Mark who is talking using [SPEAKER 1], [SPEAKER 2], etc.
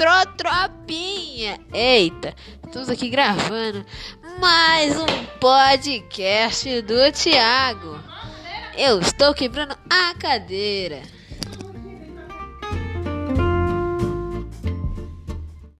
[SPEAKER 1] Tropinha. Eita, estamos aqui gravando mais um podcast do Thiago. Eu estou quebrando a cadeira.